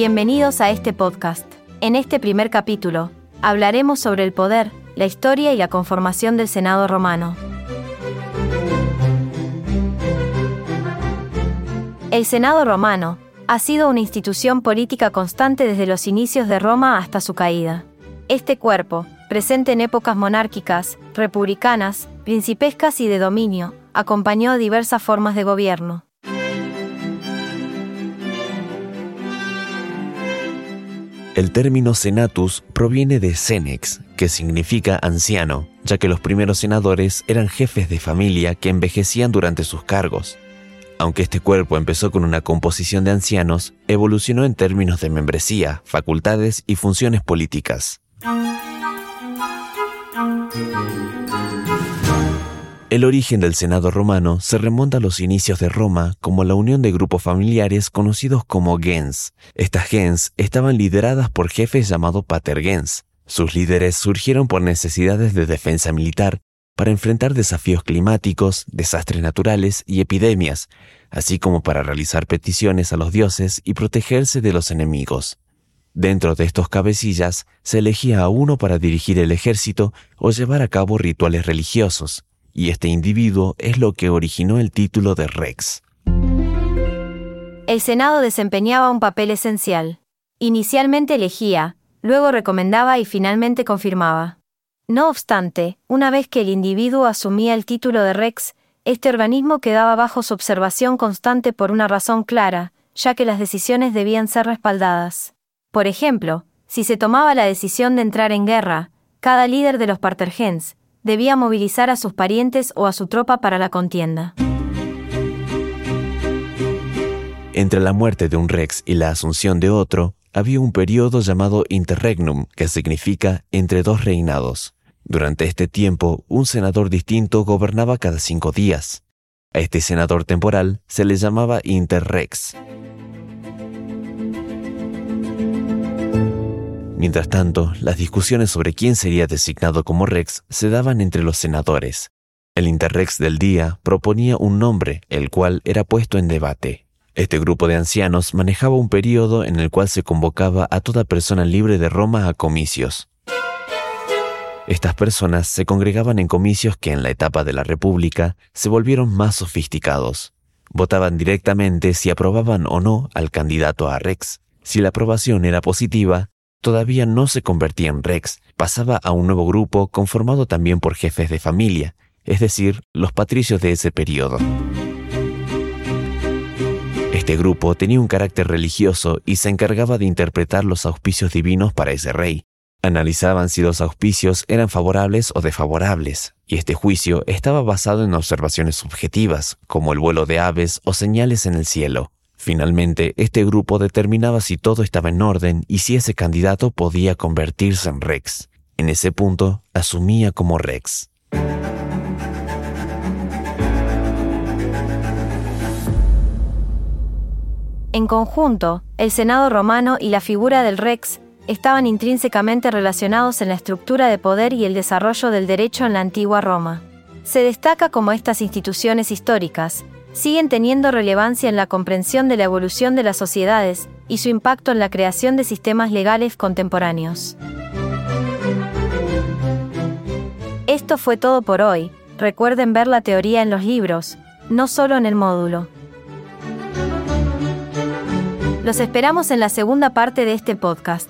Bienvenidos a este podcast. En este primer capítulo, hablaremos sobre el poder, la historia y la conformación del Senado romano. El Senado romano ha sido una institución política constante desde los inicios de Roma hasta su caída. Este cuerpo, presente en épocas monárquicas, republicanas, principescas y de dominio, acompañó diversas formas de gobierno. El término senatus proviene de senex, que significa anciano, ya que los primeros senadores eran jefes de familia que envejecían durante sus cargos. Aunque este cuerpo empezó con una composición de ancianos, evolucionó en términos de membresía, facultades y funciones políticas. El origen del Senado romano se remonta a los inicios de Roma como la unión de grupos familiares conocidos como gens. Estas gens estaban lideradas por jefes llamados patergens. Sus líderes surgieron por necesidades de defensa militar para enfrentar desafíos climáticos, desastres naturales y epidemias, así como para realizar peticiones a los dioses y protegerse de los enemigos. Dentro de estos cabecillas se elegía a uno para dirigir el ejército o llevar a cabo rituales religiosos y este individuo es lo que originó el título de Rex. El Senado desempeñaba un papel esencial. Inicialmente elegía, luego recomendaba y finalmente confirmaba. No obstante, una vez que el individuo asumía el título de Rex, este organismo quedaba bajo su observación constante por una razón clara, ya que las decisiones debían ser respaldadas. Por ejemplo, si se tomaba la decisión de entrar en guerra, cada líder de los Partergens, debía movilizar a sus parientes o a su tropa para la contienda. Entre la muerte de un rex y la asunción de otro, había un periodo llamado interregnum, que significa entre dos reinados. Durante este tiempo, un senador distinto gobernaba cada cinco días. A este senador temporal se le llamaba interrex. Mientras tanto, las discusiones sobre quién sería designado como Rex se daban entre los senadores. El Interrex del día proponía un nombre, el cual era puesto en debate. Este grupo de ancianos manejaba un periodo en el cual se convocaba a toda persona libre de Roma a comicios. Estas personas se congregaban en comicios que en la etapa de la República se volvieron más sofisticados. Votaban directamente si aprobaban o no al candidato a Rex. Si la aprobación era positiva, todavía no se convertía en Rex, pasaba a un nuevo grupo conformado también por jefes de familia, es decir, los patricios de ese periodo. Este grupo tenía un carácter religioso y se encargaba de interpretar los auspicios divinos para ese rey. Analizaban si los auspicios eran favorables o desfavorables, y este juicio estaba basado en observaciones subjetivas, como el vuelo de aves o señales en el cielo. Finalmente, este grupo determinaba si todo estaba en orden y si ese candidato podía convertirse en Rex. En ese punto, asumía como Rex. En conjunto, el Senado romano y la figura del Rex estaban intrínsecamente relacionados en la estructura de poder y el desarrollo del derecho en la antigua Roma. Se destaca como estas instituciones históricas, siguen teniendo relevancia en la comprensión de la evolución de las sociedades y su impacto en la creación de sistemas legales contemporáneos. Esto fue todo por hoy. Recuerden ver la teoría en los libros, no solo en el módulo. Los esperamos en la segunda parte de este podcast.